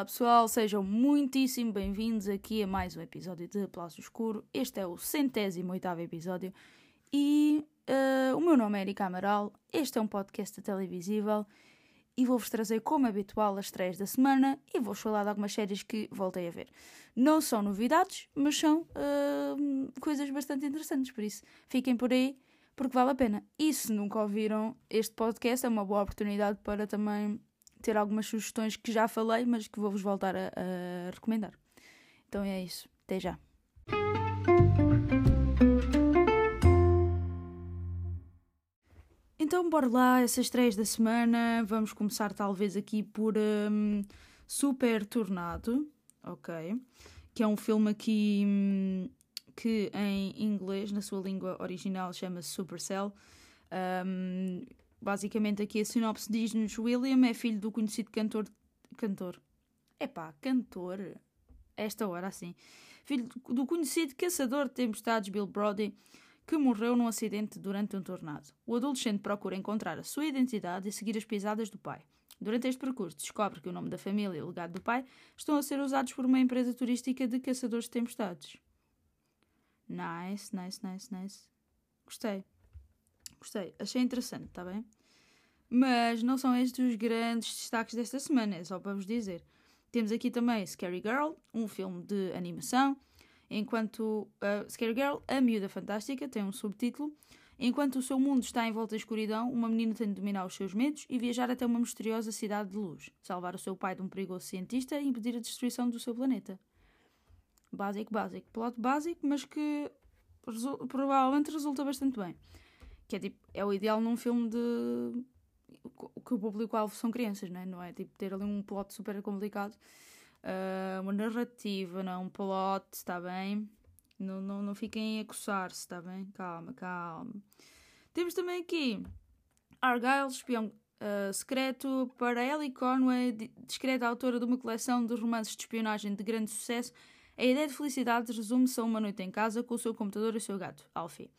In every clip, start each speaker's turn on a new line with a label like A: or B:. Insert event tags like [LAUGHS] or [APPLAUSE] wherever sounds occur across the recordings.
A: Olá pessoal, sejam muitíssimo bem-vindos aqui a mais um episódio de Plástico Escuro. Este é o centésimo oitavo episódio e uh, o meu nome é Erika Amaral, este é um podcast televisível e vou-vos trazer, como habitual, as três da semana e vou-vos falar de algumas séries que voltei a ver. Não são novidades, mas são uh, coisas bastante interessantes, por isso fiquem por aí porque vale a pena. E se nunca ouviram este podcast, é uma boa oportunidade para também ter algumas sugestões que já falei, mas que vou-vos voltar a, a recomendar. Então é isso. Até já. Então, bora lá, essas três da semana. Vamos começar, talvez, aqui por um, Super Tornado, ok? Que é um filme aqui um, que em inglês, na sua língua original, chama-se Supercell. Um, basicamente, aqui a sinopse diz-nos: William é filho do conhecido cantor. Cantor. Epá, cantor. Esta hora, assim. Filho do conhecido caçador de tempestades Bill Brody que morreu num acidente durante um tornado. O adolescente procura encontrar a sua identidade e seguir as pisadas do pai. Durante este percurso, descobre que o nome da família e o legado do pai estão a ser usados por uma empresa turística de caçadores de tempestades. Nice, nice, nice, nice. Gostei. Gostei. Achei interessante, está bem? Mas não são estes os grandes destaques desta semana, é só para vos dizer. Temos aqui também Scary Girl, um filme de animação enquanto uh, Scary Girl, a miúda fantástica, tem um subtítulo. Enquanto o seu mundo está em volta da escuridão, uma menina tem de dominar os seus medos e viajar até uma misteriosa cidade de luz, salvar o seu pai de um perigoso cientista e impedir a destruição do seu planeta. Básico, básico. Plot básico, mas que resu provavelmente resulta bastante bem. Que é tipo, é o ideal num filme de. que o público-alvo são crianças, não é? Não é tipo ter ali um plot super complicado uh, uma narrativa, não é um plot, está bem? Não, não, não fiquem a coçar-se, está bem? Calma, calma. Temos também aqui Argyle, espião uh, secreto, para Ellie Conway, discreta autora de uma coleção de romances de espionagem de grande sucesso. A ideia de felicidade resume-se a uma noite em casa com o seu computador e o seu gato, Alfie.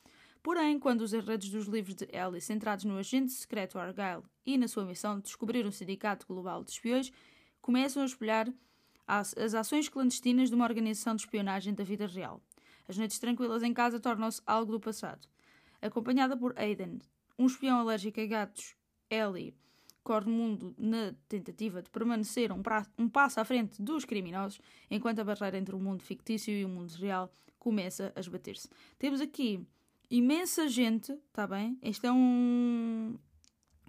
A: Porém, quando os enredos dos livros de Ellie, centrados no agente secreto Argyle e na sua missão de descobrir um sindicato global de espiões, começam a espelhar as ações clandestinas de uma organização de espionagem da vida real. As noites tranquilas em casa tornam-se algo do passado. Acompanhada por Aiden, um espião alérgico a gatos, Ellie corre o mundo na tentativa de permanecer um, um, passo à frente dos criminosos, enquanto a barreira entre o mundo fictício e o mundo real começa a esbater-se. Temos aqui imensa gente, está bem? Este é um,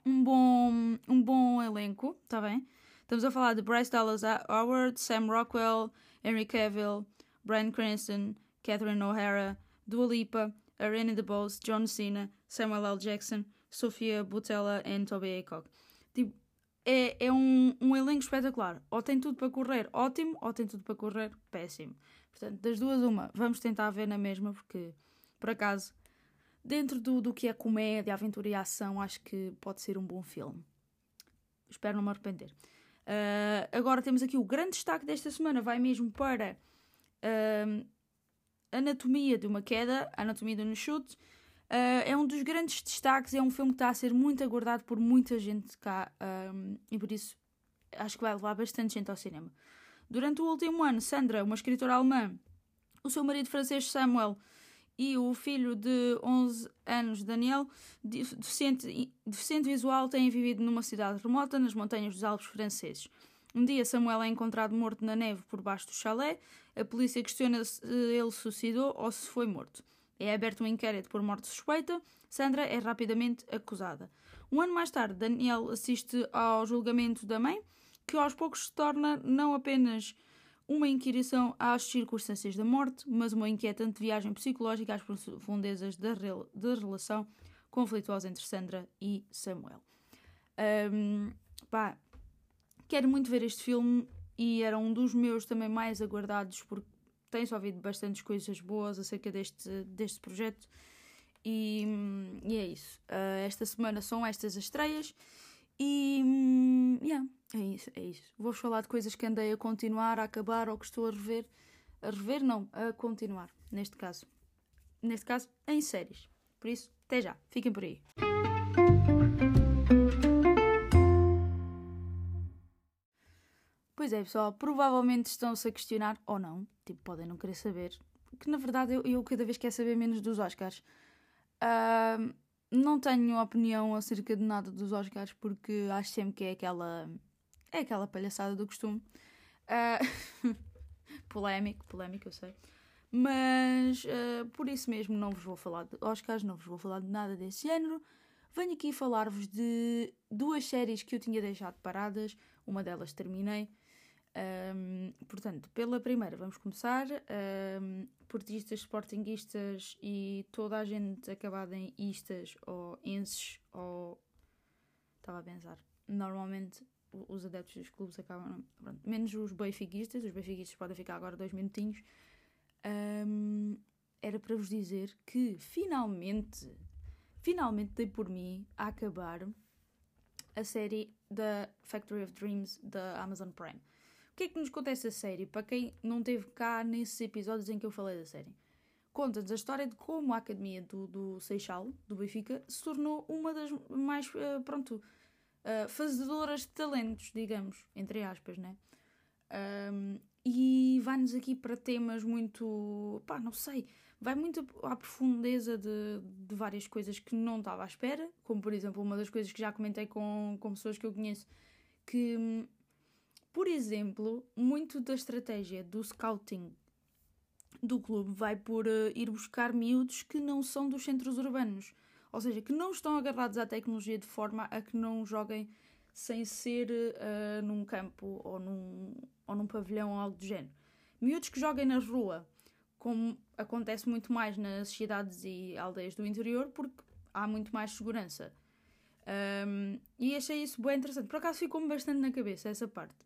A: um, bom, um bom elenco, está bem? Estamos a falar de Bryce Dallas Howard, Sam Rockwell, Henry Cavill, Brian Cranston, Catherine O'Hara, Dua Lipa, Irene DeBose, John Cena, Samuel L. Jackson, Sofia Butella e Toby Aycock. Tipo, é, é um, um elenco espetacular. Ou tem tudo para correr ótimo, ou tem tudo para correr péssimo. Portanto, das duas, uma, vamos tentar ver na mesma, porque, por acaso, dentro do, do que é comédia, aventura e ação, acho que pode ser um bom filme. Espero não me arrepender. Uh, agora temos aqui o grande destaque desta semana, vai mesmo para uh, Anatomia de uma Queda, Anatomia de um Chute. Uh, é um dos grandes destaques, é um filme que está a ser muito aguardado por muita gente cá e por isso acho que vai levar bastante gente ao cinema. Durante o último ano, Sandra, uma escritora alemã, o seu marido francês Samuel e o filho de 11 anos, Daniel, deficiente, deficiente visual, têm vivido numa cidade remota nas montanhas dos Alpes franceses. Um dia, Samuel é encontrado morto na neve por baixo do chalé. A polícia questiona se ele suicidou ou se foi morto. É aberto um inquérito por morte suspeita. Sandra é rapidamente acusada. Um ano mais tarde, Daniel assiste ao julgamento da mãe, que aos poucos se torna não apenas uma inquirição às circunstâncias da morte, mas uma inquietante viagem psicológica às profundezas da, da relação conflituosa entre Sandra e Samuel. Um, pá, quero muito ver este filme e era um dos meus também mais aguardados porque tem-se ouvido bastantes coisas boas acerca deste, deste projeto e, e é isso. Uh, esta semana são estas as estreias e, um, yeah, É isso, é isso. Vou-vos falar de coisas que andei a continuar, a acabar ou que estou a rever. A rever, não, a continuar, neste caso. Neste caso, em séries. Por isso, até já. Fiquem por aí. Pois é, pessoal, provavelmente estão-se a questionar, ou não, tipo, podem não querer saber, que na verdade eu, eu cada vez quero saber menos dos Oscars. Uh, não tenho opinião acerca de nada dos Oscars porque acho sempre que é aquela. É aquela palhaçada do costume. Uh, [LAUGHS] polémico, polémico, eu sei. Mas uh, por isso mesmo não vos vou falar de Oscars, não vos vou falar de nada desse género. Venho aqui falar-vos de duas séries que eu tinha deixado paradas, uma delas terminei. Um, portanto, pela primeira, vamos começar. Um, portistas, sportinguistas e toda a gente acabada em istas ou enses ou. Estava a pensar. Normalmente os adeptos dos clubes acabam. Pronto, menos os benfiquistas, os benfiquistas podem ficar agora dois minutinhos. Um, era para vos dizer que finalmente, finalmente dei por mim a acabar a série da Factory of Dreams da Amazon Prime. O que é que nos conta essa série? Para quem não teve cá nesses episódios em que eu falei da série. Conta-nos a história de como a academia do, do Seixal, do Benfica, se tornou uma das mais, uh, pronto, uh, fazedoras de talentos, digamos, entre aspas, né? Um, e vai-nos aqui para temas muito, pá, não sei, vai muito à profundeza de, de várias coisas que não estava à espera, como por exemplo uma das coisas que já comentei com, com pessoas que eu conheço, que por exemplo, muito da estratégia do scouting do clube vai por uh, ir buscar miúdos que não são dos centros urbanos, ou seja, que não estão agarrados à tecnologia de forma a que não joguem sem ser uh, num campo ou num, ou num pavilhão ou algo do género. Miúdos que joguem na rua, como acontece muito mais nas cidades e aldeias do interior, porque há muito mais segurança. Um, e achei isso bem interessante. Por acaso ficou-me bastante na cabeça essa parte.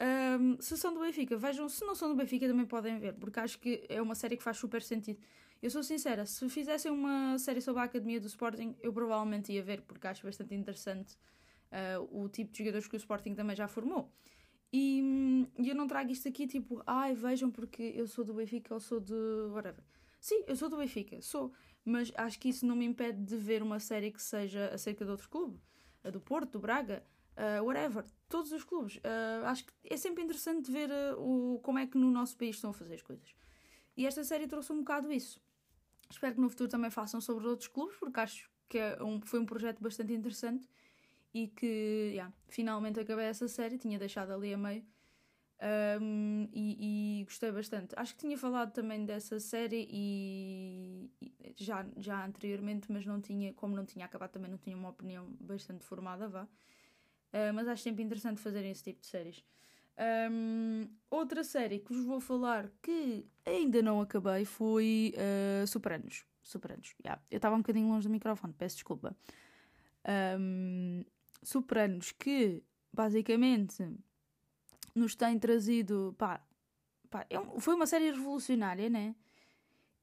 A: Um, se são do Benfica, vejam, se não são do Benfica também podem ver, porque acho que é uma série que faz super sentido. Eu sou sincera, se fizessem uma série sobre a Academia do Sporting, eu provavelmente ia ver, porque acho bastante interessante uh, o tipo de jogadores que o Sporting também já formou. E, eu não trago isto aqui tipo, ai, vejam porque eu sou do Benfica ou sou de whatever. Sim, eu sou do Benfica, sou, mas acho que isso não me impede de ver uma série que seja acerca de outro clube, a do Porto, do Braga, uh, whatever, todos os clubes. Uh, acho que é sempre interessante ver uh, o, como é que no nosso país estão a fazer as coisas. E esta série trouxe um bocado isso. Espero que no futuro também façam sobre outros clubes, porque acho que é um, foi um projeto bastante interessante e que yeah, finalmente acabei essa série, tinha deixado ali a meio. Um, e, e, gostei bastante. Acho que tinha falado também dessa série e, e, já, já anteriormente, mas não tinha, como não tinha acabado, também não tinha uma opinião bastante formada, vá. Uh, mas acho sempre interessante fazerem esse tipo de séries. Um, outra série que vos vou falar que ainda não acabei foi uh, Sopranos. Sopranos, yeah. Eu estava um bocadinho longe do microfone, peço desculpa. Um, Sopranos, que basicamente nos tem trazido. Pá, pá, é foi uma série revolucionária, né?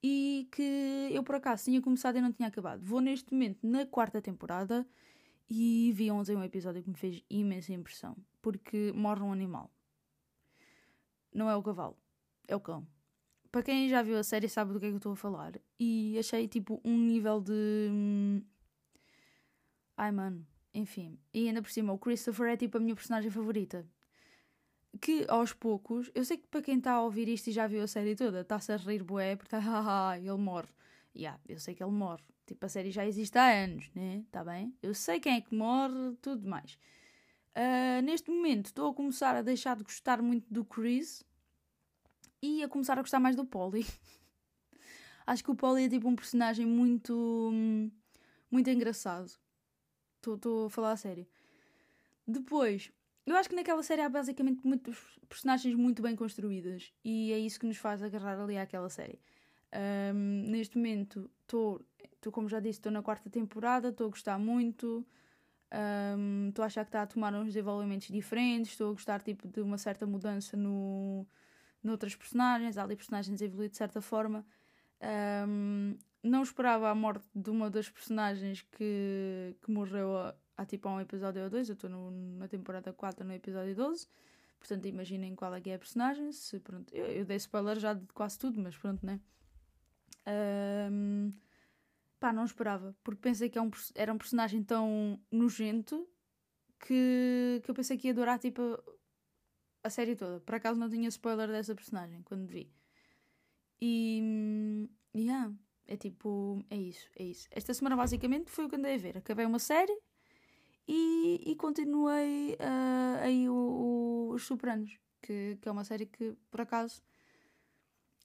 A: E que eu por acaso tinha começado e não tinha acabado. Vou neste momento na quarta temporada e vi ontem um episódio que me fez imensa impressão. Porque morre um animal. Não é o cavalo, é o cão. Para quem já viu a série sabe do que é que eu estou a falar. E achei tipo um nível de. Hum, ai mano, enfim. E ainda por cima, o Christopher é tipo a minha personagem favorita. Que aos poucos, eu sei que para quem está a ouvir isto e já viu a série toda, está-se a rir bué, porque está, [LAUGHS] ele morre. Yeah, eu sei que ele morre. Tipo, a série já existe há anos, né? Tá bem? Eu sei quem é que morre, tudo mais. Uh, neste momento estou a começar a deixar de gostar muito do Chris e a começar a gostar mais do Polly. [LAUGHS] Acho que o Polly é tipo um personagem muito. muito engraçado. Estou a falar a sério. Depois, eu acho que naquela série há basicamente muitos personagens muito bem construídas e é isso que nos faz agarrar ali àquela série. Um, neste momento estou, como já disse, estou na quarta temporada, estou a gostar muito, estou um, a achar que está a tomar uns desenvolvimentos diferentes, estou a gostar tipo, de uma certa mudança no, noutras personagens, há ali personagens evoluir de certa forma. Um, não esperava a morte de uma das personagens que, que morreu há tipo um episódio ou dois, eu estou na temporada 4 no episódio 12, portanto imaginem qual é que é a personagem. Se, pronto, eu, eu dei spoiler já de quase tudo, mas pronto, né? Um, não esperava, porque pensei que é era um personagem tão nojento que, que eu pensei que ia durar tipo a série toda. Por acaso não tinha spoiler dessa personagem quando vi. E. Yeah, é tipo. É isso, é isso. Esta semana basicamente foi o que andei a ver. Acabei uma série e, e continuei uh, aí o, o, Os Sopranos, que, que é uma série que por acaso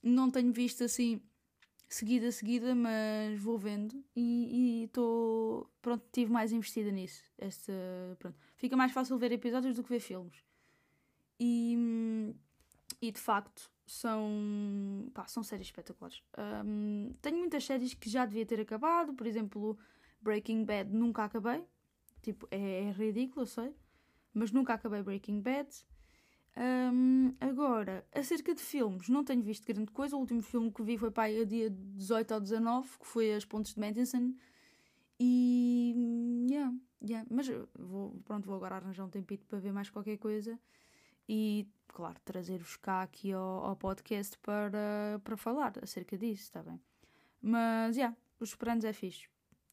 A: não tenho visto assim seguida seguida, mas vou vendo e estou. Pronto, estive mais investida nisso. Esta, pronto. Fica mais fácil ver episódios do que ver filmes. E, e de facto são, pá, são séries espetaculares. Um, tenho muitas séries que já devia ter acabado, por exemplo, Breaking Bad nunca acabei. Tipo, é, é ridículo, eu sei. Mas nunca acabei Breaking Bad. Um, agora, acerca de filmes, não tenho visto grande coisa. O último filme que vi foi para aí, dia 18 ou 19, que foi As Pontes de Madison. E. Yeah, yeah. Mas vou, pronto, vou agora arranjar um tempito para ver mais qualquer coisa. E, claro, trazer-vos cá aqui ao, ao, podcast para, para falar acerca disso, está bem? Mas, yeah, Os Esperantes é fixe.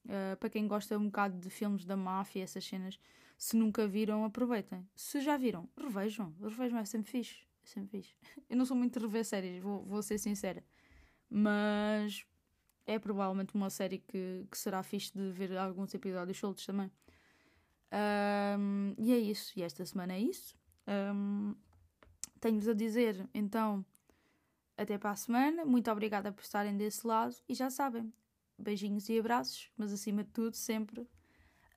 A: Uh, para quem gosta um bocado de filmes da máfia, essas cenas se nunca viram, aproveitem. Se já viram, revejam. Revejam, é sempre fixe. É sempre fixe. Eu não sou muito de rever séries, vou, vou ser sincera. Mas é provavelmente uma série que, que será fixe de ver alguns episódios soltos também. Um, e é isso. E esta semana é isso. Um, Tenho-vos a dizer, então, até para a semana. Muito obrigada por estarem desse lado. E já sabem, beijinhos e abraços, mas acima de tudo, sempre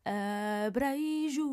A: Abreiju.